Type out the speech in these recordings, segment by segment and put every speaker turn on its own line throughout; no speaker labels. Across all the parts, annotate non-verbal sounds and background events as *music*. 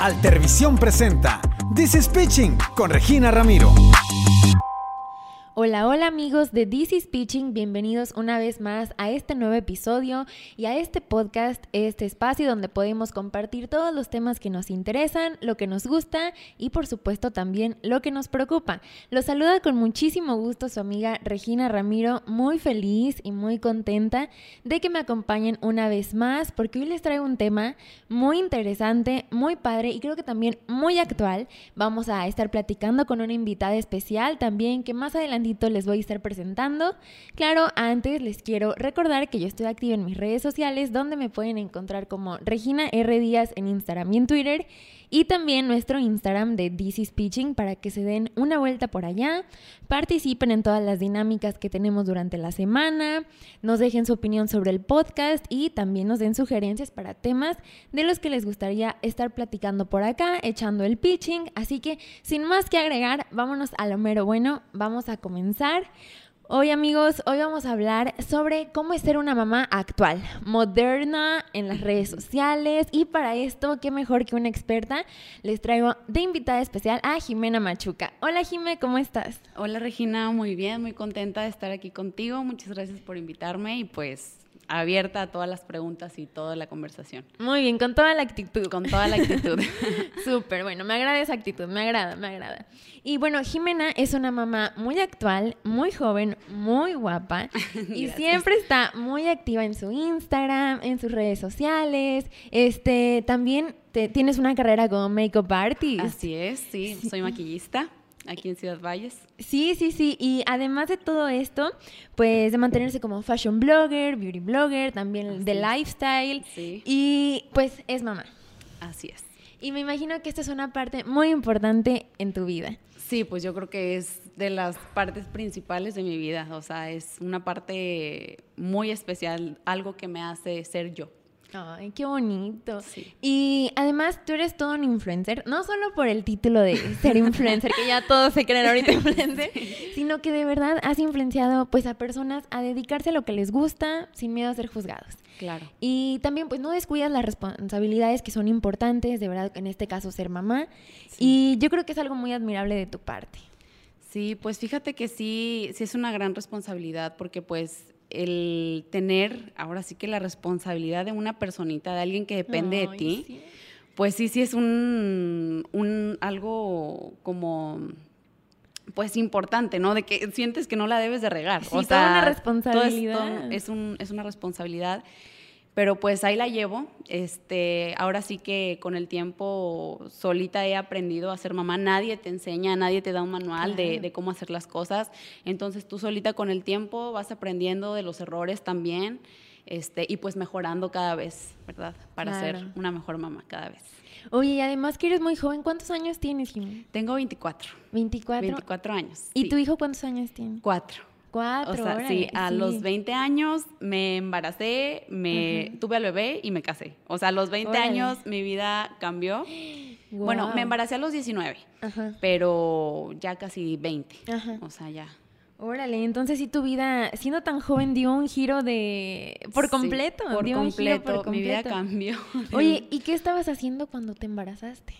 Altervisión presenta This is Pitching con Regina Ramiro.
Hola, hola amigos de This is Pitching, bienvenidos una vez más a este nuevo episodio y a este podcast, este espacio donde podemos compartir todos los temas que nos interesan, lo que nos gusta y por supuesto también lo que nos preocupa. Los saluda con muchísimo gusto su amiga Regina Ramiro, muy feliz y muy contenta de que me acompañen una vez más porque hoy les traigo un tema muy interesante, muy padre y creo que también muy actual. Vamos a estar platicando con una invitada especial también que más adelante les voy a estar presentando. Claro, antes les quiero recordar que yo estoy activa en mis redes sociales donde me pueden encontrar como Regina R. Díaz en Instagram y en Twitter y también nuestro Instagram de DC Speeching para que se den una vuelta por allá, participen en todas las dinámicas que tenemos durante la semana, nos dejen su opinión sobre el podcast y también nos den sugerencias para temas de los que les gustaría estar platicando por acá, echando el pitching. Así que sin más que agregar, vámonos a lo mero bueno, vamos a comenzar. Hoy amigos, hoy vamos a hablar sobre cómo es ser una mamá actual, moderna en las redes sociales y para esto, qué mejor que una experta, les traigo de invitada especial a Jimena Machuca. Hola Jime, ¿cómo estás?
Hola Regina, muy bien, muy contenta de estar aquí contigo, muchas gracias por invitarme y pues abierta a todas las preguntas y toda la conversación.
Muy bien, con toda la actitud.
Con toda la actitud. *laughs*
Súper, bueno, me agrada esa actitud, me agrada, me agrada. Y bueno, Jimena es una mamá muy actual, muy joven, muy guapa *laughs* y siempre está muy activa en su Instagram, en sus redes sociales. Este, también te, tienes una carrera como makeup artist.
Así es, sí, soy maquillista aquí en Ciudad Valles.
Sí, sí, sí. Y además de todo esto, pues de mantenerse como fashion blogger, beauty blogger, también de lifestyle. Sí. Y pues es mamá.
Así es.
Y me imagino que esta es una parte muy importante en tu vida.
Sí, pues yo creo que es de las partes principales de mi vida. O sea, es una parte muy especial, algo que me hace ser yo.
Ay, qué bonito. Y además tú eres todo un influencer, no solo por el título de ser influencer, que ya todos se creen ahorita *laughs* influencer, sino que de verdad has influenciado pues a personas a dedicarse a lo que les gusta sin miedo a ser juzgados.
Claro.
Y también pues no descuidas las responsabilidades que son importantes, de verdad, en este caso ser mamá. Y yo creo que es algo muy admirable de tu parte.
Sí, pues fíjate que sí, sí es una gran responsabilidad porque pues el tener ahora sí que la responsabilidad de una personita, de alguien que depende de ti, pues sí, sí es un, un algo como pues importante, ¿no? De que sientes que no la debes de regar.
o sea, una responsabilidad.
es, un, es una responsabilidad pero pues ahí la llevo. Este, ahora sí que con el tiempo solita he aprendido a ser mamá. Nadie te enseña, nadie te da un manual de, cómo hacer las cosas. Entonces tú solita con el tiempo vas aprendiendo de los errores también. Este, y pues mejorando cada vez, ¿verdad? Para ser una mejor mamá cada vez.
Oye, y además que eres muy joven, ¿cuántos años tienes, Jimmy?
Tengo 24.
24.
24 años.
¿Y tu hijo cuántos años tiene?
Cuatro.
Cuatro.
O sea, sí, a los 20 años me embaracé, me tuve al bebé y me casé. O sea, a los 20 años mi vida cambió. Bueno, me embaracé a los 19, pero ya casi 20. O sea, ya.
Órale, entonces sí tu vida, siendo tan joven, dio un giro de... por completo.
por, completo, mi vida cambió. *laughs*
Oye, ¿y qué estabas haciendo cuando te embarazaste?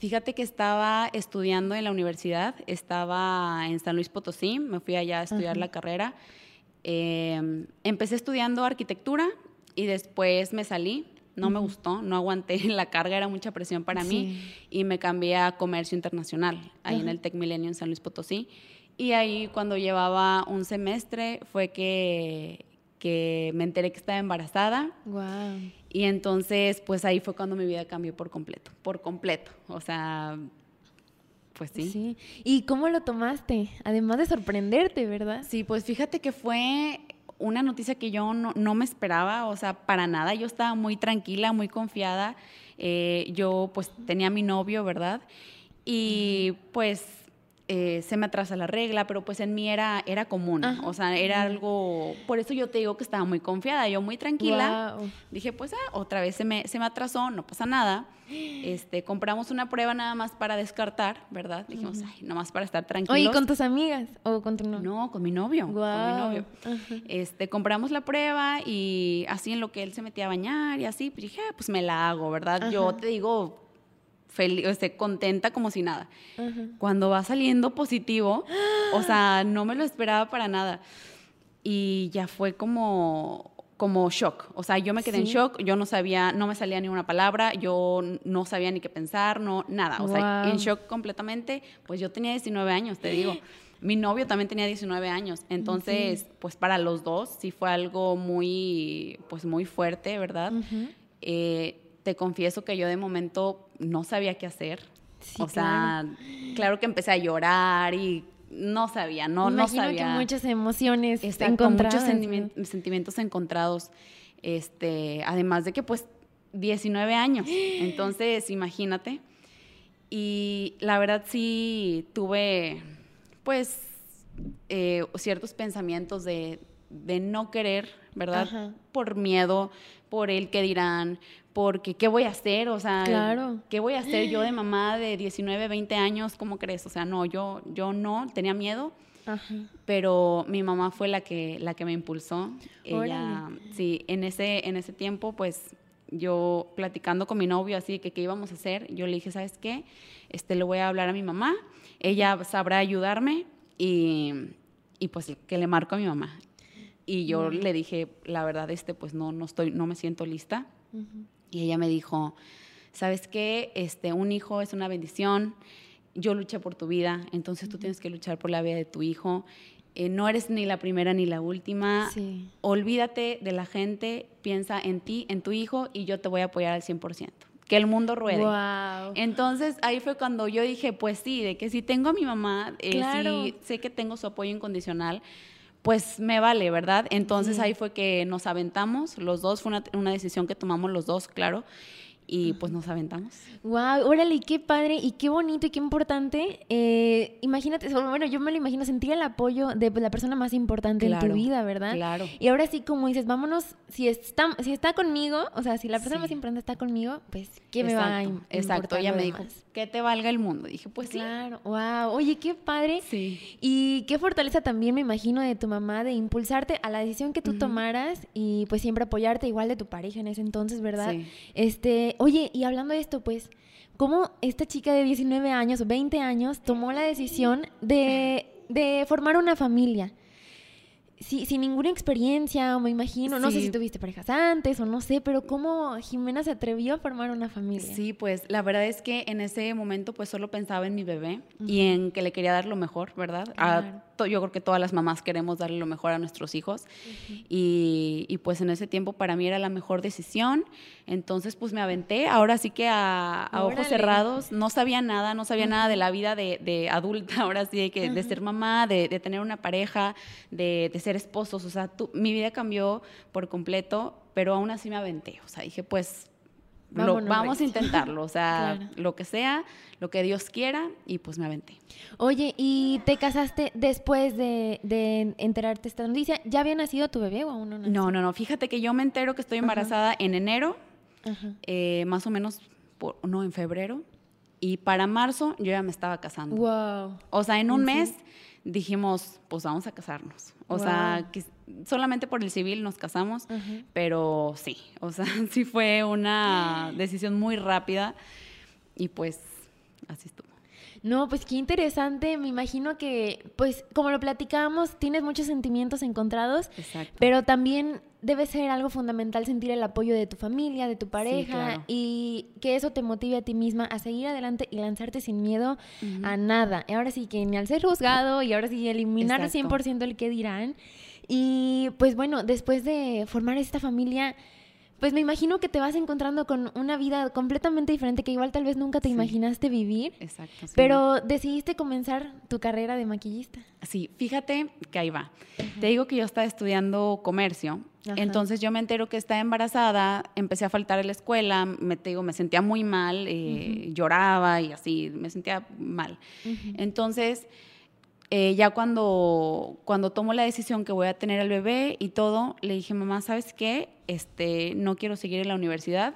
Fíjate que estaba estudiando en la universidad, estaba en San Luis Potosí, me fui allá a estudiar la carrera. Em, empecé estudiando arquitectura y después me salí, no me gustó, no aguanté *laughs* la carga, era mucha presión para mí y me cambié a comercio internacional, ahí en el Tec Milenio en San Luis Potosí. Y ahí cuando llevaba un semestre fue que, que me enteré que estaba embarazada.
Wow.
Y entonces, pues ahí fue cuando mi vida cambió por completo, por completo. O sea, pues sí.
Sí. ¿Y cómo lo tomaste? Además de sorprenderte, ¿verdad?
Sí, pues fíjate que fue una noticia que yo no, me esperaba, o sea, para nada. Yo estaba muy tranquila, muy confiada. Eh, yo pues tenía mi novio, ¿verdad? Y pues eh, se me atrasa la regla, pero pues en mí era, era común, o sea, era algo, por eso yo te digo que estaba muy confiada, yo muy tranquila, dije, pues ah, otra vez se me, se me atrasó, no pasa nada, este, compramos una prueba nada más para descartar, ¿verdad? Dijimos, ay, nada más para estar tranquilos.
Oye, ¿con tus amigas o con tu novio?
No, con mi novio, con mi novio. Este, compramos la prueba y así en lo que él se metía a bañar y así, pues dije, ah, pues me la hago, ¿verdad? Yo te digo, feliz, o sea, contenta como si nada. Cuando va saliendo positivo, o sea, no me lo esperaba para nada. Y ya fue como, como shock. O sea, yo me quedé en shock, yo no sabía, no me salía ni una palabra, yo no sabía ni qué pensar, no, nada. O sea, en shock completamente. Pues yo tenía 19 años, te digo. *gasps* Mi novio también tenía 19 años, entonces, pues para los dos sí fue algo muy, pues muy fuerte, ¿verdad? Eh, te confieso que yo de momento no sabía qué hacer. o sea, claro. que empecé a llorar y no sabía, no, no sabía.
que muchas emociones encontradas.
Muchos sentimientos encontrados. Este, además de que pues 19 años. *gasps* Entonces, imagínate. Y la verdad sí tuve pues eh, ciertos pensamientos de, no querer, ¿verdad? Por miedo, por el que dirán, porque ¿qué voy a hacer? O sea, ¿qué voy a hacer yo de mamá de 19, 20 años? ¿Cómo crees? O sea, no, yo, yo no, tenía miedo. Pero mi mamá fue la que, la que me impulsó. Ella, sí, en ese, en ese tiempo, pues yo platicando con mi novio así que qué íbamos a hacer, yo le dije, ¿sabes qué? Este, le voy a hablar a mi mamá, ella sabrá ayudarme y, y pues que le marco a mi mamá. Y yo le dije, la verdad, este, pues no, no estoy, no me siento lista. Y ella me dijo, ¿sabes qué? Este, un hijo es una bendición. Yo luché por tu vida, entonces tú tienes que luchar por la vida de tu hijo. Eh, no eres ni la primera ni la última. Olvídate de la gente, piensa en ti, en tu hijo y yo te voy a apoyar al 100%. Que el mundo ruede. Entonces ahí fue cuando yo dije, pues sí, de que si tengo a mi mamá, eh, sé que tengo su apoyo incondicional, pues me vale, ¿verdad? Entonces ahí fue que nos aventamos, los dos, fue una, una decisión que tomamos los dos, claro y pues nos aventamos.
Wow, órale, qué padre y qué bonito y qué importante. Eh, imagínate, bueno, yo me lo imagino sentir el apoyo de la persona más importante en tu vida, ¿verdad?
Claro.
Y ahora sí, como dices, vámonos, si está, si está conmigo, o sea, si la persona más importante está conmigo, pues, ¿qué me va a importar
Exacto, ella me dijo, que te valga el mundo. dije, pues
claro, wow, oye, qué padre.
Sí.
Y qué fortaleza también, me imagino, de tu mamá de impulsarte a la decisión que tú tomaras y pues siempre apoyarte igual de tu pareja en ese entonces, ¿verdad? Sí. Este, Oye, y hablando de esto, pues, ¿cómo esta chica de 19 años, 20 años, tomó la decisión de, de formar una familia? sí, sin ninguna experiencia, o me imagino, no sé si tuviste parejas antes o no sé, pero ¿cómo Jimena se atrevió a formar una familia?
Sí, pues la verdad es que en ese momento pues solo pensaba en mi bebé y en que le quería dar lo mejor, ¿verdad? Yo creo que todas las mamás queremos darle lo mejor a nuestros hijos. Y, y, pues en ese tiempo para mí era la mejor decisión, entonces pues me aventé, ahora sí que a, ojos cerrados, no sabía nada, no sabía nada de la vida de, de adulta, *laughs* ahora sí, de, que, de ser mamá, de, de, tener una pareja, de, de ser esposos, o sea, mi vida cambió por completo, pero aún así me aventé, o sea, dije, pues vamos a intentarlo, o sea, *laughs* lo que sea, lo que Dios quiera, y pues me aventé.
Oye, ¿y te casaste después de, enterarte esta noticia? ¿Ya había nacido tu bebé o aún no nació?
No, no, no, fíjate que yo me entero que estoy embarazada en enero, eh, más o menos, por, no, en febrero, y para marzo yo ya me estaba casando.
Wow.
O sea, en un mes dijimos, pues vamos a casarnos. O sea, que solamente por el civil nos casamos, pero sí, o sea, *laughs* sí fue una decisión muy rápida y pues así estuvo.
No, pues qué interesante. Me imagino que, pues, como lo platicábamos, tienes muchos sentimientos encontrados,
Exacto.
pero también debe ser algo fundamental sentir el apoyo de tu familia, de tu pareja y que eso te motive a ti misma a seguir adelante y lanzarte sin miedo a nada. Ahora sí que ni al ser juzgado y ahora sí eliminar al 100% el que dirán. Y pues bueno, después de formar esta familia, pues me imagino que te vas encontrando con una vida completamente diferente que igual tal vez nunca te imaginaste vivir.
Exacto.
pero decidiste comenzar tu carrera de maquillista.
Sí, fíjate que ahí va. Te digo que yo estaba estudiando comercio, entonces yo me entero que estaba embarazada, empecé a faltar a la escuela, me, te digo, me sentía muy mal, eh, lloraba y así, me sentía mal. Entonces eh, ya cuando, cuando tomo la decisión que voy a tener al bebé y todo, le dije, mamá, ¿sabes qué? Este, no quiero seguir en la universidad.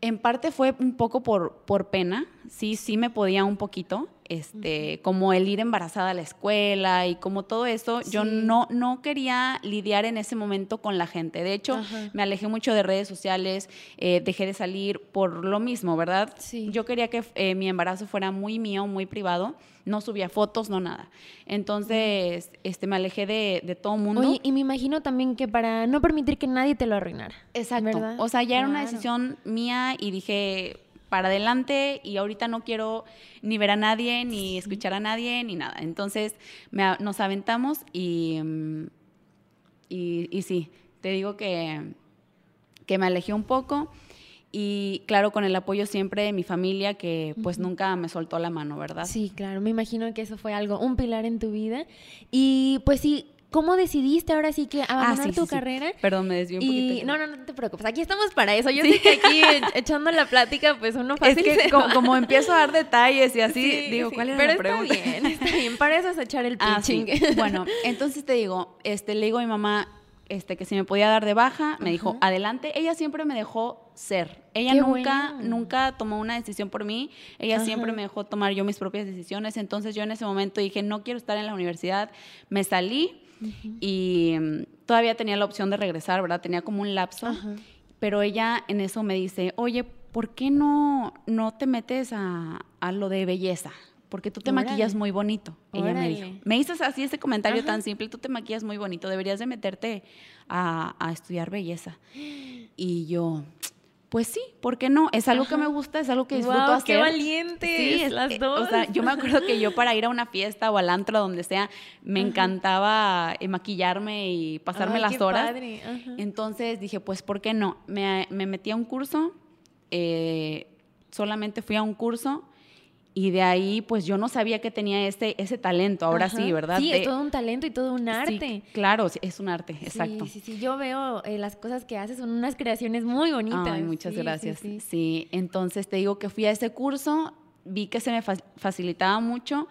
En parte fue un poco por, por pena, sí, sí me podía un poquito, este, como el ir embarazada a la escuela y como todo eso, yo no, no quería lidiar en ese momento con la gente. De hecho, me alejé mucho de redes sociales, eh, dejé de salir por lo mismo, ¿verdad?
Sí.
Yo quería que eh, mi embarazo fuera muy mío, muy privado, no subía fotos, no nada. Entonces, este, me alejé de, de todo mundo.
Oye, y me imagino también que para no permitir que nadie te lo arruinara.
Exacto.
¿verdad?
O sea, ya era una decisión mía y dije para adelante y ahorita no quiero ni ver a nadie, ni escuchar a nadie, ni nada. Entonces me nos aventamos y, mm, y, y sí, te digo que, que me alejé un poco y claro, con el apoyo siempre de mi familia que pues nunca me soltó la mano, ¿verdad?
Sí, claro, me imagino que eso fue algo, un pilar en tu vida. Y pues sí, ¿cómo decidiste ahora sí que abandonar
Ah, sí,
tu
sí, sí.
carrera?
Perdón, me desvié un
Y
poquito.
no, no, no te preocupes, aquí estamos para eso. Yo sé que aquí *laughs* echando la plática, pues uno
Es
fácil
que
se
como,
va.
como empiezo a dar detalles y así,
Sí,
digo, ¿cuál
Pero
la
está
pregunta?
bien, *laughs* está bien, para eso es echar el *laughs*
Ah,
pitching.
Bueno, entonces te digo, este, le digo a mi mamá este, que si me podía dar de baja, me dijo, adelante. Ella siempre me dejó ser. Ella
Qué
nunca,
bueno.
nunca tomó una decisión por mí. Ella
Ajá.
siempre me dejó tomar yo mis propias decisiones. Entonces yo en ese momento dije, no quiero estar en la universidad. Me salí y mm, todavía tenía la opción de regresar, ¿verdad? Tenía como un lapso. Pero ella en eso me dice, oye, ¿por qué no, no te metes a, a lo de belleza? Porque tú te
Órale.
maquillas muy bonito. Ella me dijo. Me hizo así ese comentario
Ajá.
tan simple, tú te maquillas muy bonito, deberías de meterte a, a estudiar belleza. Y yo, pues sí, ¿por qué no? Es algo que me gusta, es algo que disfruto
Guau,
hacer.
qué valientes,
es-
las dos.
O sea, yo me acuerdo que yo para ir a una fiesta o al antro, donde sea, me encantaba eh, maquillarme y pasarme
Ay,
las
qué
horas.
padre.
Entonces dije, pues, ¿por qué no? Me, me metí a un curso, eh, solamente fui a un curso y de ahí, pues yo no sabía que tenía ese, ese talento, ahora
Ajá.
sí, ¿verdad?
Sí,
De-
es todo un talento y todo un
Sí,
arte.
claro, es un arte, exacto.
Sí, sí, sí. Yo veo eh, las cosas que haces, son unas creaciones muy bonitas.
Ay, muchas
Sí,
gracias.
sí.
Sí, entonces te digo que fui a ese curso, vi que se me fa- facilitaba mucho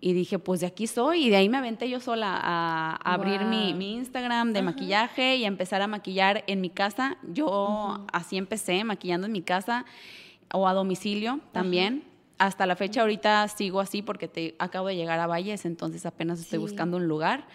y dije, pues de aquí soy. Y de ahí me aventé yo sola a, a abrir mi, mi Instagram de maquillaje y a empezar a maquillar en mi casa. Yo así empecé, maquillando en mi casa o a domicilio también. Hasta la fecha ahorita sigo así porque te, acabo de llegar a Valles, entonces apenas estoy
Sí.
buscando un lugar.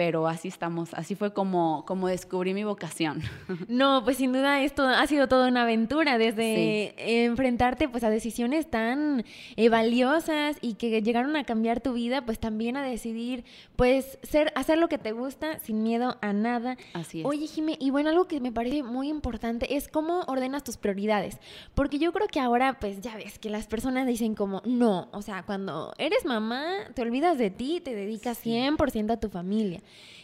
Pero así estamos, así fue como, como descubrí mi vocación. *laughs*
No, pues sin duda esto ha sido toda una aventura, desde enfrentarte pues a decisiones tan eh, valiosas y que llegaron a cambiar tu vida, pues también a decidir pues ser, hacer lo que te gusta sin miedo a nada.
Así es.
Oye, Jime, y bueno, algo que me parece muy importante es cómo ordenas tus prioridades, porque yo creo que ahora pues ya ves que las personas dicen como, no, o sea, cuando eres mamá te olvidas de ti, te dedicas 100% a tu familia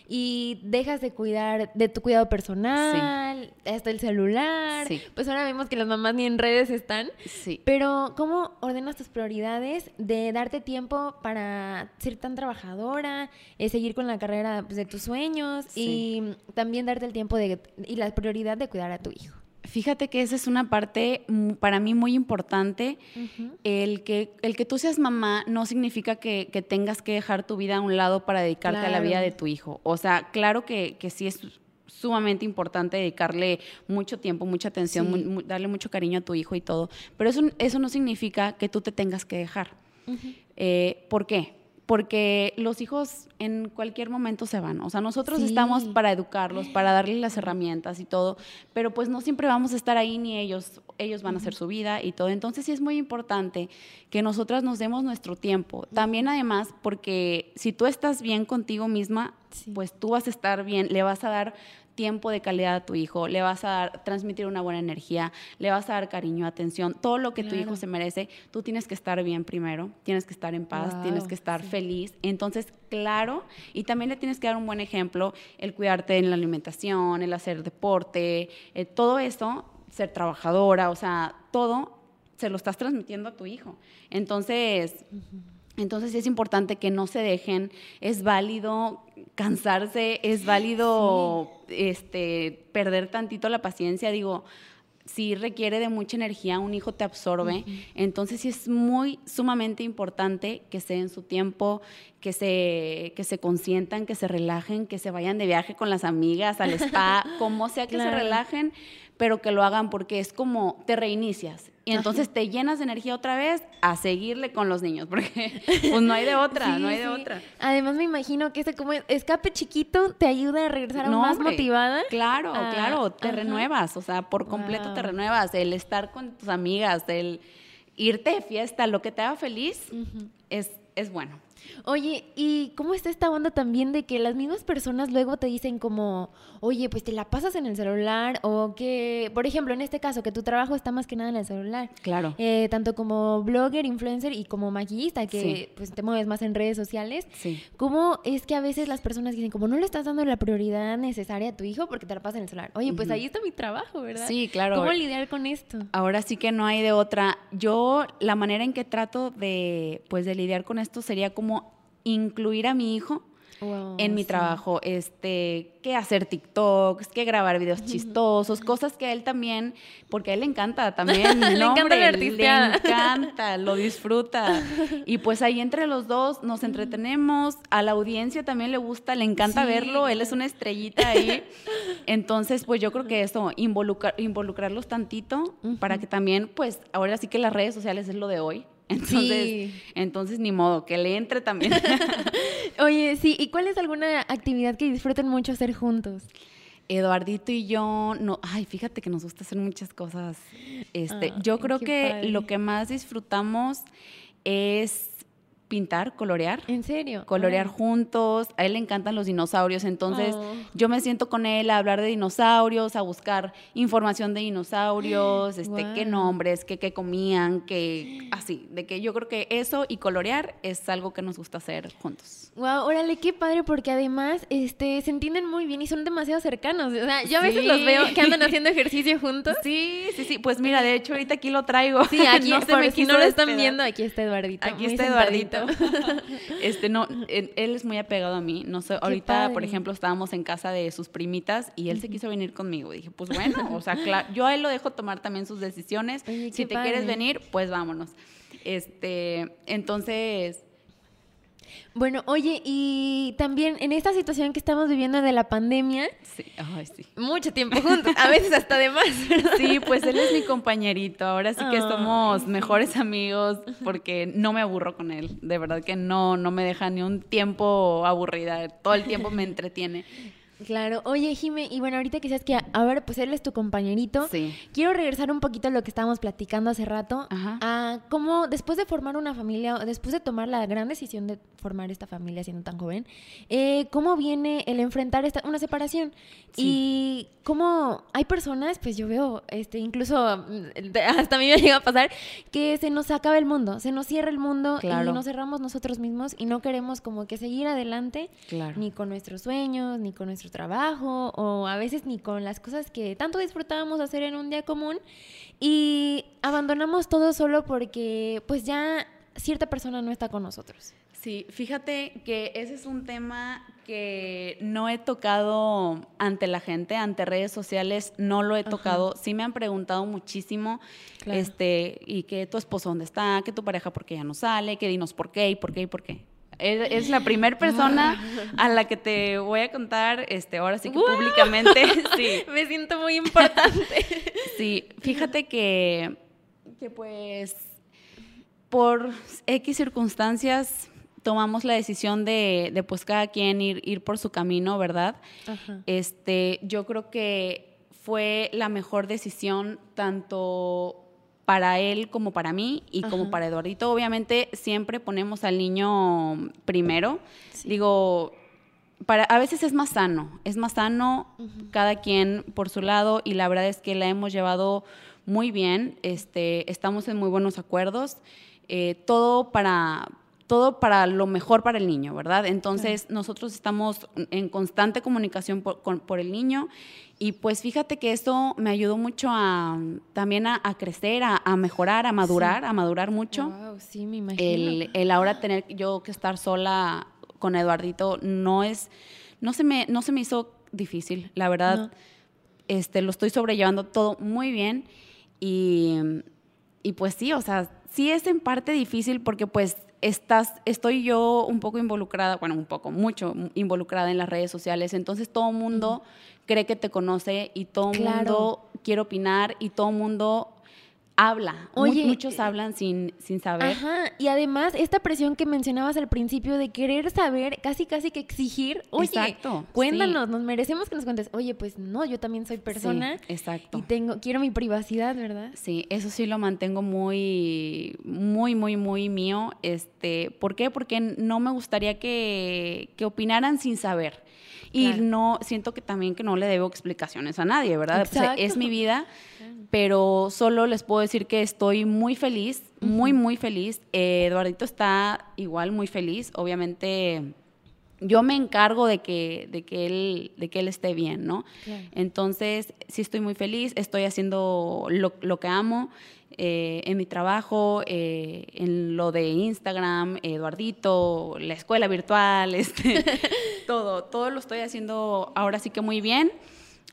y dejas de cuidar de tu cuidado personal, hasta el celular,
Sí.
pues ahora vemos que las mamás ni en redes están.
Sí.
Pero, ¿cómo ordenas tus prioridades de darte tiempo para ser tan trabajadora, eh, seguir con la carrera pues, de tus sueños y también darte el tiempo de, y la prioridad de cuidar a tu hijo?
Fíjate que esa es una parte para mí muy importante. El que, el que tú seas mamá no significa que, que tengas que dejar tu vida a un lado para dedicarte a la vida de tu hijo. O sea, claro que, que sí es sumamente importante dedicarle mucho tiempo, mucha atención,
Sí.
darle mucho cariño a tu hijo y todo. Pero eso, eso no significa que tú te tengas que dejar. Eh, ¿Por qué? Porque los hijos en cualquier momento se van. O sea, nosotros
Sí.
estamos para educarlos, para darles las herramientas y todo, pero pues no siempre vamos a estar ahí ni ellos, ellos van a hacer su vida y todo. Entonces sí es muy importante que nosotras nos demos nuestro tiempo. También además porque si tú estás bien contigo misma,
Sí.
pues tú vas a estar bien, le vas a dar tiempo de calidad a tu hijo, le vas a dar, transmitir una buena energía, le vas a dar cariño, atención, todo lo que tu hijo se merece, tú tienes que estar bien primero, tienes que estar en paz, tienes que estar
sí.
feliz. Entonces, claro, y también le tienes que dar un buen ejemplo, el cuidarte en la alimentación, el hacer deporte, eh, todo eso, ser trabajadora, o sea, todo se lo estás transmitiendo a tu hijo. Entonces, entonces es importante que no se dejen, es válido cansarse, es válido este, perder tantito la paciencia, digo, si requiere de mucha energía, un hijo te absorbe, entonces sí es muy sumamente importante que se den su tiempo, que se, que se consientan, que se relajen, que se vayan de viaje con las amigas, al spa, *laughs* como sea que se relajen, pero que lo hagan porque es como te reinicias. Y entonces te llenas de energía otra vez a seguirle con los niños, porque *laughs* pues no hay de otra, no hay de otra.
Además me imagino que ese como escape chiquito te ayuda a regresar aún más motivada.
Claro, claro, te renuevas, o sea, por completo te renuevas. El estar con tus amigas, el irte de fiesta, lo que te haga feliz, es, es bueno.
Oye, ¿y cómo está esta onda también de que las mismas personas luego te dicen como, oye, pues te la pasas en el celular o que, por ejemplo, en este caso, que tu trabajo está más que nada en el celular.
Claro.
Eh, tanto como blogger, influencer y como maquillista, que pues te mueves más en redes sociales.
Sí.
¿Cómo es que a veces las personas dicen como no le estás dando la prioridad necesaria a tu hijo porque te la pasas en el celular? Oye, pues ahí está mi trabajo, ¿verdad?
Sí, claro.
¿Cómo lidiar con esto?
Ahora sí que no hay de otra. Yo la manera en que trato de pues de lidiar con esto sería como incluir a mi hijo en mi trabajo, este, que hacer TikToks, que grabar videos chistosos, cosas que a él también, porque a él le encanta también, *laughs*
le encanta
le encanta, lo disfruta. *laughs* Y pues ahí entre los dos nos entretenemos, a la audiencia también le gusta, le encanta verlo, él es una estrellita ahí. *laughs* Entonces, pues yo creo que eso, involucrar, involucrarlos tantito para que también, pues ahora sí que las redes sociales es lo de hoy *laughs* entonces, entonces ni modo, que le entre también. *laughs*
Oye, sí, ¿y cuál es alguna actividad que disfruten mucho hacer juntos?
Eduardito y yo, no, ay, fíjate que nos gusta hacer muchas cosas. Este, yo creo que lo que más disfrutamos es pintar, colorear.
¿En serio?
Colorear juntos. A él le encantan los dinosaurios, entonces oh. yo me siento con él a hablar de dinosaurios, a buscar información de dinosaurios, *gasps* este, qué nombres, qué, qué comían, qué así, de que yo creo que eso y colorear es algo que nos gusta hacer juntos.
Wow, órale, qué padre porque además este se entienden muy bien y son demasiado cercanos. O sea, yo a veces los veo que andan *laughs* haciendo ejercicio juntos.
Sí, sí, sí. Pues mira, de hecho ahorita aquí lo traigo.
Sí, aquí *laughs* no se me si no lo están viendo, aquí está Eduardito.
Aquí está Eduardito. *laughs* este, no, él, es muy apegado a mí. No sé, ahorita, por ejemplo, estábamos en casa de sus primitas y él se quiso venir conmigo. Dije, pues bueno, o sea, yo a él lo dejo tomar también sus decisiones. si te quieres venir, pues vámonos. Este, entonces,
bueno, oye, y también en esta situación que estamos viviendo de la pandemia,
sí, ay, sí.
mucho tiempo juntos, a veces hasta de más. *laughs*
Sí, pues él es mi compañerito, ahora sí que somos mejores amigos porque no me aburro con él, de verdad que no, no me deja ni un tiempo aburrida, todo el tiempo me *laughs* entretiene.
Claro. Oye, Jime, y bueno, ahorita quizás que, a ver, pues él es tu compañerito. Sí. Quiero regresar un poquito a lo que estábamos platicando hace rato. Ajá. A cómo después de formar una familia, después de tomar la gran decisión de formar esta familia siendo tan joven, eh, ¿cómo viene el enfrentar esta, una separación? Y cómo hay personas, pues yo veo, este, incluso mm, hasta a mí me llega a pasar, que se nos acaba el mundo, se nos cierra el mundo y nos cerramos nosotros mismos y no queremos como que seguir adelante, ni con nuestros sueños, ni con nuestros trabajo o a veces ni con las cosas que tanto disfrutábamos hacer en un día común y abandonamos todo solo porque pues ya cierta persona no está con nosotros.
Sí, fíjate que ese es un tema que no he tocado ante la gente, ante redes sociales, no lo he tocado. Sí me han preguntado muchísimo, este, y que tu esposo dónde está, que tu pareja por qué ya no sale, que dinos por qué y por qué y por qué. Es, la primera persona a la que te voy a contar, este, ahora sí que públicamente. *laughs* Sí. *laughs*
Me siento muy importante. *laughs*
Sí, fíjate que, que pues por X circunstancias tomamos la decisión de, de pues cada quien ir, ir por su camino, ¿verdad? Este, yo creo que fue la mejor decisión tanto para él como para mí y como para Eduardito. Obviamente siempre ponemos al niño primero. Digo, para, a veces es más sano, es más sano cada quien por su lado y la verdad es que la hemos llevado muy bien, este, estamos en muy buenos acuerdos, eh, todo para todo para lo mejor para el niño, ¿verdad? Entonces nosotros estamos en constante comunicación por, por el niño y pues fíjate que esto me ayudó mucho a también a, crecer, a, mejorar, a madurar, a madurar mucho.
Wow, sí, me imagino.
El, ahora tener yo que estar sola con Eduardito no es, no se me, no se me hizo difícil, la verdad. Este, lo estoy sobrellevando todo muy bien y, y pues sí, o sea, sí es en parte difícil porque pues estás, estoy yo un poco involucrada, bueno, un poco, mucho involucrada en las redes sociales, entonces todo el mundo cree que te conoce y todo
Claro.
mundo quiere opinar y todo el mundo habla.
Oye,
muchos
eh,
hablan sin, sin saber.
Ajá, y además esta presión que mencionabas al principio de querer saber, casi casi que exigir, oye,
Exacto,
cuéntanos, nos merecemos que nos cuentes. Oye, pues no, yo también soy persona
Sí, exacto.
y tengo quiero mi privacidad, ¿verdad?
Sí, eso sí lo mantengo muy, muy, muy, muy mío. Este, ¿Por qué? Porque no me gustaría que, que opinaran sin saber. Y
Claro.
no, siento que también que no le debo explicaciones a nadie, ¿verdad? Pues, es mi vida, pero solo les puedo decir que estoy muy feliz, muy, muy feliz. Eh, Eduardito está igual muy feliz. Obviamente, yo me encargo de que, de que, él, de que él esté bien, ¿no?
Claro.
Entonces, sí estoy muy feliz, estoy haciendo lo, lo que amo eh, en mi trabajo, eh, en lo de Instagram, Eduardito, la escuela virtual, *laughs* este, todo, todo lo estoy haciendo ahora sí que muy bien.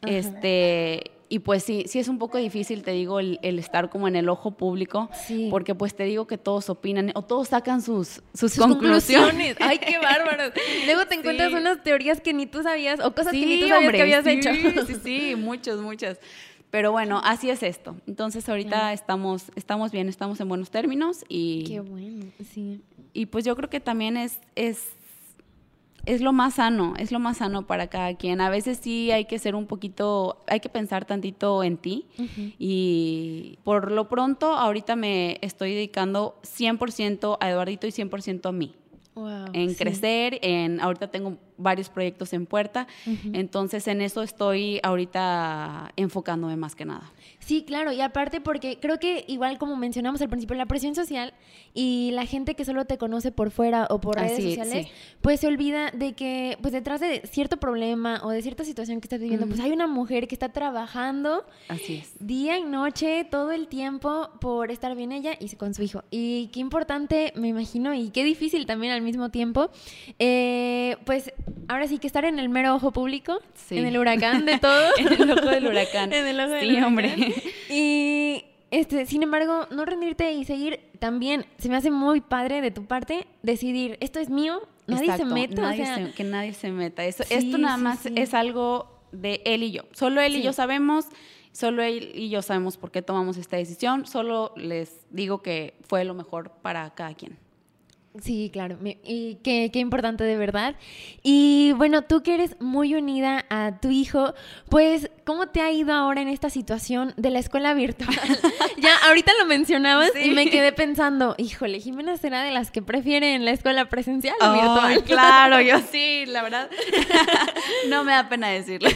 Ajá.
Este, y pues sí, sí es un poco difícil, te digo, el, el estar como en el ojo público,
Sí.
porque pues te digo que todos opinan o todos sacan sus, sus,
Sus
conclusiones.
Ay, qué bárbaros. *laughs* Luego te encuentras
Sí.
unas teorías que ni tú sabías o cosas que ni
Sí,
tú sabías
hombre,
que habías
sí,
hecho.
Sí, sí, muchas, muchas. Pero bueno, así es esto. Entonces ahorita estamos, estamos bien, estamos en buenos términos y,
Qué bueno, sí.
y pues yo creo que también es, es, es lo más sano, es lo más sano para cada quien. A veces sí hay que ser un poquito, hay que pensar tantito en ti y por lo pronto ahorita me estoy dedicando 100% a Eduardito y 100% a mí
Wow,
en
sí.
crecer, en ahorita tengo varios proyectos en puerta, entonces en eso estoy ahorita enfocándome más que nada.
Sí, claro, y aparte porque creo que igual como mencionamos al principio, la presión social y la gente que solo te conoce por fuera o por redes
Así,
sociales,
sí.
pues se olvida de que pues detrás de cierto problema o de cierta situación que estás viviendo, pues hay una mujer que está trabajando
Así es.
día y noche, todo el tiempo por estar bien ella y con su hijo. Y qué importante, me imagino, y qué difícil también al mismo tiempo, eh, pues ahora sí que estar en el mero ojo público,
Sí.
en el huracán de *laughs* todo.
En el ojo del huracán. *laughs*
en el ojo del
Sí,
huracán.
hombre.
Y este, sin embargo, no rendirte y seguir también, se me hace muy padre de tu parte decidir, esto es mío, nadie
Exacto,
se meta,
nadie
o sea,
se- que nadie se meta. Eso,
Sí,
esto nada más es algo de él y yo. Solo él y yo sabemos, solo él y yo sabemos por qué tomamos esta decisión. Solo les digo que fue lo mejor para cada quien.
Sí, claro. Y qué, qué importante de verdad. Y bueno, tú que eres muy unida a tu hijo, pues, ¿cómo te ha ido ahora en esta situación de la escuela virtual? *laughs* ya, ahorita lo mencionabas y me quedé pensando, híjole, Jimena será de las que prefieren la escuela presencial o virtual.
claro, yo *laughs* sí, la verdad. *laughs* no me da pena decirlo.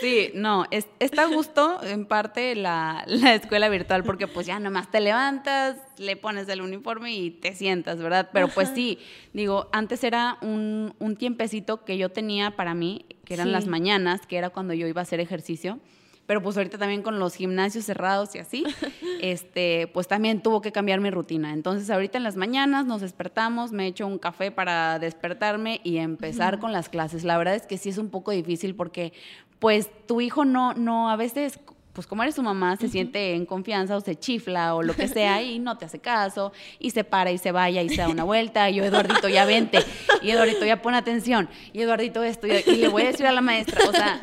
sí, no, es- está a gusto en parte la, la escuela virtual porque pues ya nomás te levantas, le pones el uniforme y te sientas, ¿verdad? Pero pues sí, digo, antes era un, un tiempecito que yo tenía para mí, que eran
Sí.
las mañanas, que era cuando yo iba a hacer ejercicio. Pero pues ahorita también con los gimnasios cerrados y así, *laughs* este, pues también tuvo que cambiar mi rutina. Entonces ahorita en las mañanas nos despertamos, me echo un café para despertarme y empezar con las clases. La verdad es que sí es un poco difícil porque pues tu hijo no, no, a veces pues como eres su mamá, se siente en confianza o se chifla o lo que *laughs* sea y no te hace caso y se para y se vaya y se da una vuelta y yo, Eduardito, ya vente y Eduardito, ya pon atención y Eduardito esto y, y le voy a decir a la maestra, o sea,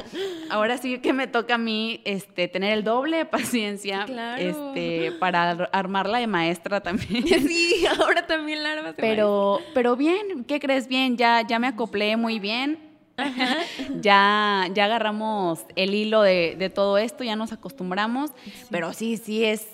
ahora sí que me toca a mí este, tener el doble de paciencia
Claro.
este, para ar- armarla de maestra también. *laughs*
sí, ahora también la armas de
Pero, pero bien, ¿qué crees? Bien, ya, ya me acoplé muy bien. Ya, ya agarramos el hilo de, de todo esto, ya nos acostumbramos, pero sí, sí es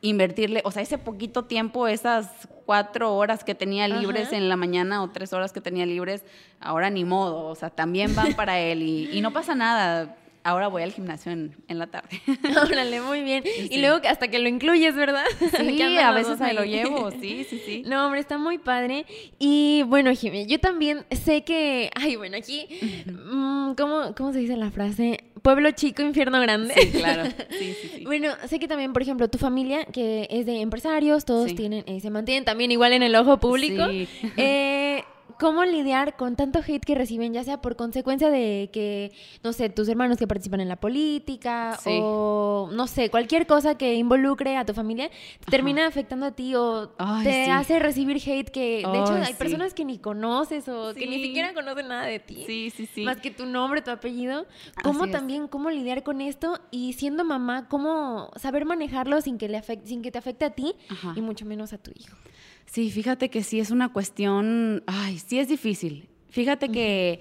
invertirle, o sea, ese poquito tiempo, esas cuatro horas que tenía libres
Ajá.
en la mañana o tres horas que tenía libres, ahora ni modo, o sea, también van para él y, y no pasa nada. Ahora voy al gimnasio en, en la tarde. *laughs*
Órale, muy bien. Y luego que hasta que lo incluyes, ¿verdad? *laughs*
Sí, a veces me lo llevo, *laughs* sí, sí, sí.
No, hombre, está muy padre. Y bueno, Jimmy, yo también sé que. Ay, bueno, aquí. mm, ¿cómo, ¿Cómo se dice la frase? Pueblo chico, infierno grande.
Sí, claro. Sí, sí, sí.
Bueno, sé que también, por ejemplo, tu familia, que es de empresarios, todos tienen, eh, se mantienen también igual en el ojo público.
Sí.
Eh, ¿cómo lidiar con tanto hate que reciben, ya sea por consecuencia de que, no sé, tus hermanos que participan en la política
Sí.
o, no sé, cualquier cosa que involucre a tu familia, te termina afectando a ti o
Ay,
te
sí.
hace recibir hate que, de hecho,
Ay,
hay
sí.
personas que ni conoces o que ni siquiera conocen nada de ti.
Sí, sí, sí.
Más que tu nombre, tu apellido. ¿Cómo también, cómo lidiar con esto? Y siendo mamá, ¿cómo saber manejarlo sin que, le afecte, sin que te afecte a ti
Ajá.
y mucho menos a tu hijo?
Sí, fíjate que sí es una cuestión, ay, sí es difícil. Fíjate que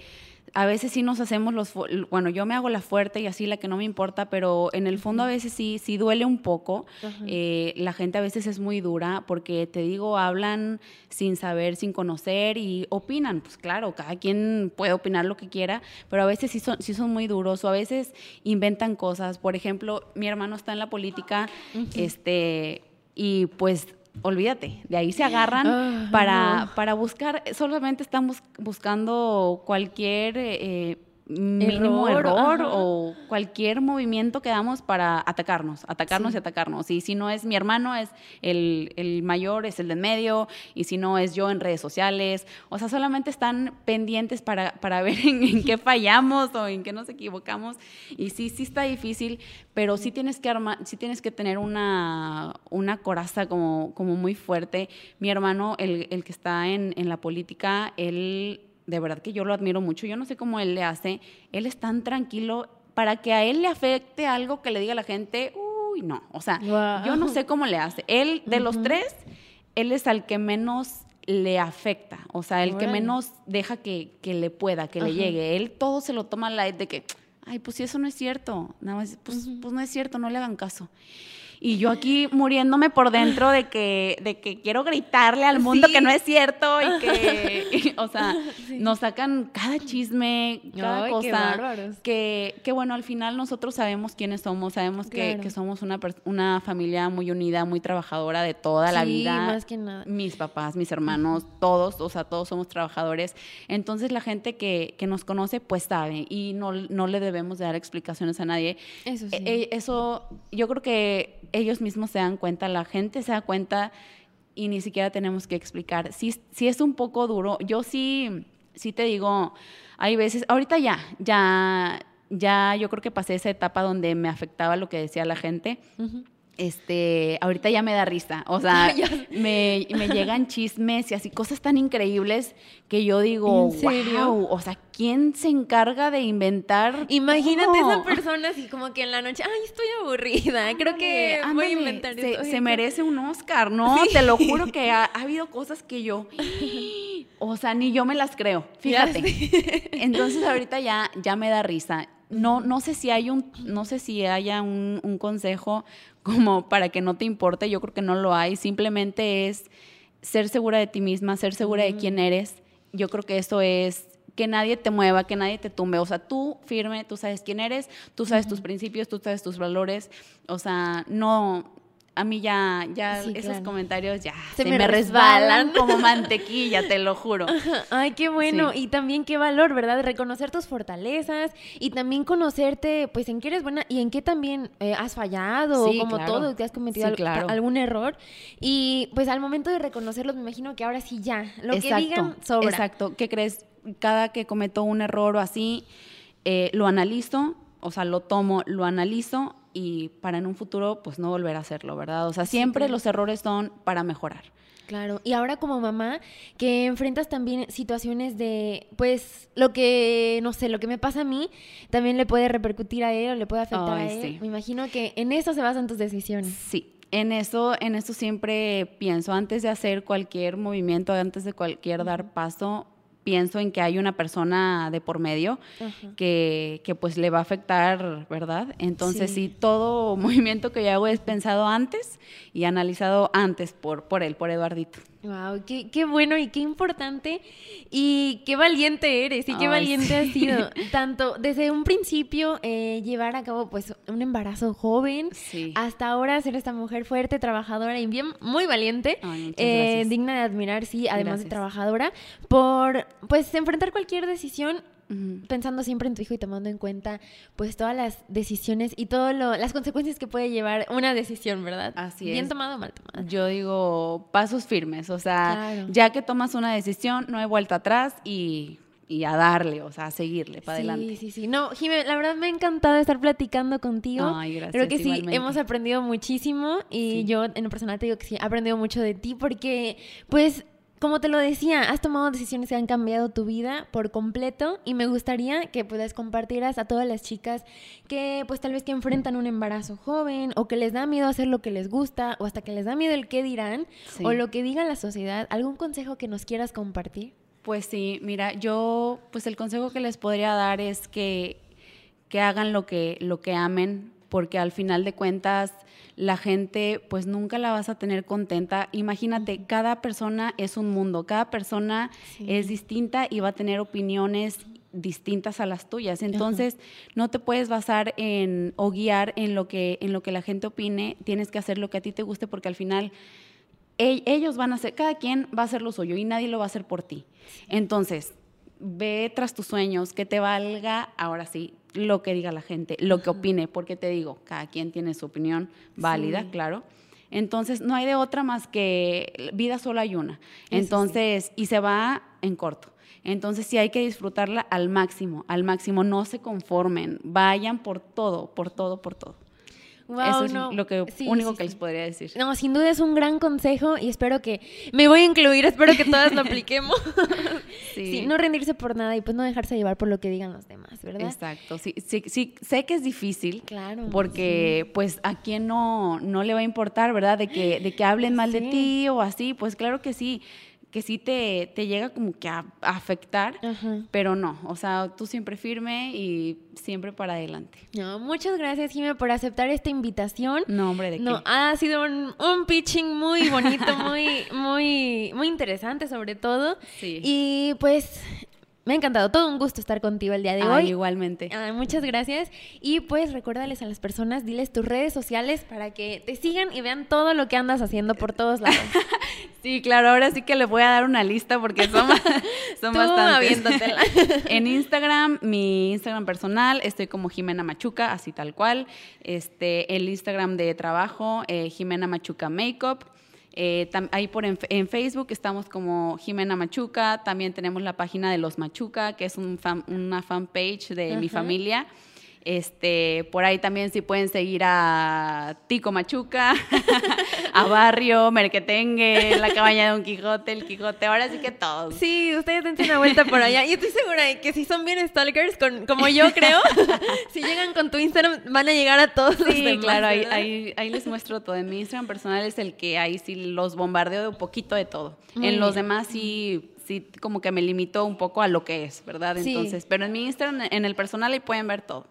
a veces sí nos hacemos los, bueno, yo me hago la fuerte y así la que no me importa, pero en el fondo a veces sí, sí duele un poco. Eh, la gente a veces es muy dura porque te digo, hablan sin saber, sin conocer y opinan. Pues claro, cada quien puede opinar lo que quiera, pero a veces sí son, sí son muy duros o a veces inventan cosas. Por ejemplo, mi hermano está en la política, este, y pues olvídate, de ahí se agarran
Ah,
para,
no.
para buscar, solamente están bus- buscando cualquier eh, mínimo
Error,
error, o cualquier movimiento que damos para atacarnos, atacarnos
Sí.
y atacarnos. Y si no es mi hermano, es el, el mayor, es el de en medio, y si no es yo en redes sociales. O sea, solamente están pendientes para, para *laughs* ver en, en qué fallamos o en qué nos equivocamos. Y sí, sí está difícil, pero sí tienes que armar, sí tienes que tener una, una coraza como, como muy fuerte. Mi hermano, el, el que está en, en la política, él de verdad que yo lo admiro mucho. Yo no sé cómo él le hace. Él es tan tranquilo para que a él le afecte algo que le diga a la gente, uy, no. O sea, yo no sé cómo le hace. Él, de los tres, él es al que menos le afecta, o sea, el que menos deja que, que le pueda, que le llegue. Él todo se lo toma light de que, ay, pues si eso no es cierto, nada más, pues, pues no es cierto, no le hagan caso. Y yo aquí muriéndome por dentro de que, de que quiero gritarle al mundo
Sí.
que no es cierto y que, *laughs* y, o sea, nos sacan cada chisme, cada
Ay,
cosa. Que, que bueno, al final nosotros sabemos quiénes somos, sabemos que,
Claro.
que somos una, una familia muy unida, muy trabajadora de toda la
Sí,
vida.
más que nada.
Mis papás, mis hermanos, todos, o sea, todos somos trabajadores. Entonces la gente que, que nos conoce, pues sabe y no, no le debemos de dar explicaciones a nadie.
Eso sí.
Eh, eh, eso, yo creo que ellos mismos se dan cuenta, la gente se da cuenta y ni siquiera tenemos que explicar. Sí, sí es un poco duro. Yo sí, sí te digo, hay veces, ahorita ya, ya, ya yo creo que pasé esa etapa donde me afectaba lo que decía la gente. Este, ahorita ya me da risa, o sea, *laughs* me, me llegan chismes y así cosas tan increíbles que yo digo,
¿En serio?
wow, o sea, ¿quién se encarga de inventar?
Imagínate
todo?
esa persona así como que en la noche, ay, estoy aburrida, creo que
Ándale,
voy a inventar
se,
esto.
se merece un Oscar, ¿no?
Sí.
Te lo juro que *laughs* ha, ha habido cosas que yo, *gasps* o sea, ni yo me las creo, fíjate. *laughs* Entonces ahorita ya, ya me da risa. No, no sé si hay un, no sé si haya un, un consejo como para que no te importe, yo creo que no lo hay, simplemente es ser segura de ti misma, ser segura de quién eres. Yo creo que eso es que nadie te mueva, que nadie te tumbe. O sea, tú firme, tú sabes quién eres, tú sabes tus principios, tú sabes tus valores. O sea, no, a mí ya, ya
Sí,
esos
claro.
comentarios ya
Se
se,
me
me,
resbalan.
resbalan como mantequilla, te lo juro. *laughs*
Ay, qué bueno.
Sí.
Y también qué valor, ¿verdad? Reconocer tus fortalezas y también conocerte, pues, en qué eres buena y en qué también eh, has fallado,
Sí,
como
claro.
todo, que has cometido al-
claro.
algún error. Y pues al momento de reconocerlos, me imagino que ahora sí ya, lo que digan sobra.
Exacto. ¿Qué crees? Cada que cometo un error o así, eh, lo analizo, o sea, lo tomo, lo analizo y para en un futuro, pues no volver a hacerlo, ¿verdad? O sea, siempre
claro.
los errores son para mejorar.
Claro, y ahora como mamá, que enfrentas también situaciones de, pues, lo que, no sé, lo que me pasa a mí, también le puede repercutir a él o le puede afectar a él.
sí.
Me imagino que en eso se basan tus decisiones.
Sí, en eso, en eso siempre pienso, antes de hacer cualquier movimiento, antes de cualquier dar paso, pienso en que hay una persona de por medio que, que pues le va a afectar, ¿verdad? Entonces
Sí.
sí. todo *laughs* movimiento que yo hago es pensado antes y analizado antes por, por él, por Eduardito.
Wow, qué, qué bueno y qué importante y qué valiente eres y qué
Ay,
valiente
sí.
has sido. *laughs* Tanto desde un principio eh, llevar a cabo pues un embarazo joven
Sí.
hasta ahora ser esta mujer fuerte, trabajadora y bien muy valiente,
Ay,
eh, digna de admirar, sí, además de trabajadora, por pues enfrentar cualquier decisión pensando siempre en tu hijo y tomando en cuenta pues todas las decisiones y todas las consecuencias que puede llevar una decisión, ¿verdad?
Así
es.
Bien
tomado o mal tomado.
Yo digo pasos firmes, o sea, ya que tomas una decisión, no hay vuelta atrás y y a darle, o sea, a seguirle para adelante.
Sí, sí, sí. No, Jimé, la verdad me ha encantado estar platicando contigo.
Ay, gracias.
Creo que sí, hemos aprendido muchísimo y yo en lo personal te digo que sí, he aprendido mucho de ti porque, pues, como te lo decía, has tomado decisiones que han cambiado tu vida por completo y me gustaría que puedas compartieras a todas las chicas que pues tal vez que enfrentan un embarazo joven o que les da miedo hacer lo que les gusta o hasta que les da miedo el qué dirán o lo que diga la sociedad, algún consejo que nos quieras compartir.
Pues sí, mira, yo pues el consejo que les podría dar es que, que hagan lo que, lo que amen, porque al final de cuentas la gente pues nunca la vas a tener contenta. Imagínate, cada persona es un mundo, cada persona es distinta y va a tener opiniones distintas a las tuyas. Entonces, no te puedes basar en o guiar en lo que en lo que la gente opine, tienes que hacer lo que a ti te guste porque al final ellos van a hacer, cada quien va a hacer lo suyo y nadie lo va a hacer por ti. Entonces, ve tras tus sueños, que te valga, ahora sí, lo que diga la gente, lo que opine, porque te digo, cada quien tiene su opinión válida, claro. Entonces, no hay de otra más que vida solo hay una. Entonces, y se va en corto. Entonces, sí hay que disfrutarla al máximo, al máximo. No se conformen, vayan por todo, por todo, por todo. Eso es lo que, único que les podría decir.
No, sin duda es un gran consejo y espero que me voy a incluir, espero que todas lo *laughs* apliquemos. sí. no rendirse por nada y pues no dejarse llevar por lo que digan los demás, ¿verdad?
Exacto, sí, sí, sí sé que es difícil, claro, porque pues a quién no, no le va a importar, ¿verdad? De que, de que hablen mal de ti o así, pues claro que sí que sí te, te llega como que a, afectar, pero no, o sea, tú siempre firme y siempre para adelante.
No, muchas gracias, Jimé, por aceptar esta invitación.
No, hombre, ¿de no,
Ha sido un, un, pitching muy bonito, *laughs* muy, muy, muy interesante sobre todo. Sí. Y pues me ha encantado, todo un gusto estar contigo el día de hoy.
Igualmente.
muchas gracias. Y pues recuérdales a las personas, diles tus redes sociales para que te sigan y vean todo lo que andas haciendo por todos lados. *laughs*
sí, claro, ahora sí que les voy a dar una lista porque son, *laughs* son bastantes. *laughs* en Instagram, mi Instagram personal, estoy como Jimena Machuca, así tal cual. Este, el Instagram de trabajo, eh, Jimena Machuca Makeup. Eh, ahí por en, Facebook estamos como Jimena Machuca, también tenemos la página de Los Machuca, que es un una fanpage de mi familia. Este, por ahí también si pueden seguir a Tico Machuca, *laughs* a Barrio, Merquetengue, la cabaña de Don Quijote, el Quijote, ahora sí que todos.
Sí, ustedes dense una vuelta por allá. Y estoy segura de que si son bien stalkers, con, como yo creo, *laughs* si llegan con tu Instagram van a llegar a todos
sí, claro, ahí, ahí, les muestro todo. En mi Instagram personal es el que ahí sí los bombardeo de un poquito de todo. en los demás sí sí como que me limitó un poco a lo que es, ¿verdad? Entonces, pero en mi Instagram, en el personal ahí pueden ver todo.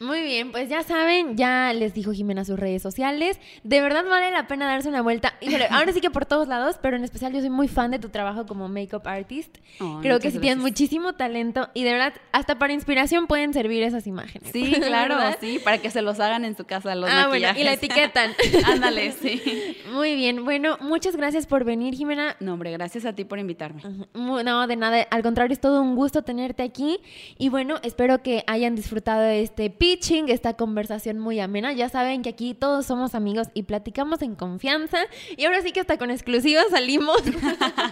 Muy bien, pues ya saben, ya les dijo Jimena sus redes sociales. De verdad vale la pena darse una vuelta. Híjole, *laughs* ahora sí que por todos lados, pero en especial yo soy muy fan de tu trabajo como makeup artist. Creo que sí tienes muchísimo talento y de verdad, hasta para inspiración pueden servir esas imágenes.
Sí, *laughs* claro, sí, para que se los hagan en su casa los
ah, Bueno, y la etiquetan. *laughs*
Ándale, sí.
Muy bien, bueno, muchas gracias por venir, Jimena.
No, hombre, gracias a ti por invitarme.
No, de nada, al contrario, es todo un gusto tenerte aquí. Y bueno, espero que hayan disfrutado de este pitching, esta conversación muy amena. Ya saben que aquí todos somos amigos y platicamos en confianza. Y ahora sí que hasta con exclusiva salimos.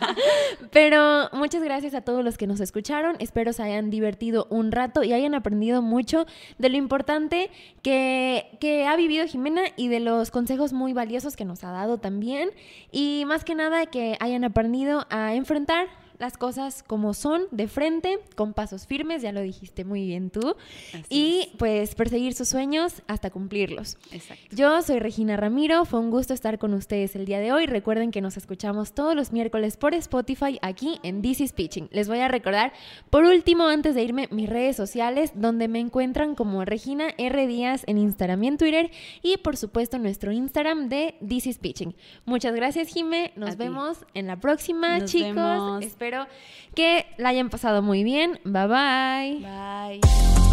*laughs* Pero muchas gracias a todos los que nos escucharon. Espero se hayan divertido un rato y hayan aprendido mucho de lo importante que, que ha vivido Jimena y de los consejos muy valiosos que nos ha dado también. Y más que nada que hayan aprendido a enfrentar las cosas como son, de frente, con pasos firmes, ya lo dijiste muy bien tú, y pues perseguir sus sueños hasta cumplirlos. Exacto. Yo soy Regina Ramiro, fue un gusto estar con ustedes el día de hoy. Recuerden que nos escuchamos todos los miércoles por Spotify aquí en This is Pitching. Les voy a recordar, por último, antes de irme, mis redes sociales, donde me encuentran como Regina R. Díaz en Instagram y en Twitter, y por supuesto nuestro Instagram de This is Pitching. Muchas gracias, Jime. Nos vemos en la próxima, chicos. Espero que la hayan pasado muy bien. Bye bye.
Bye.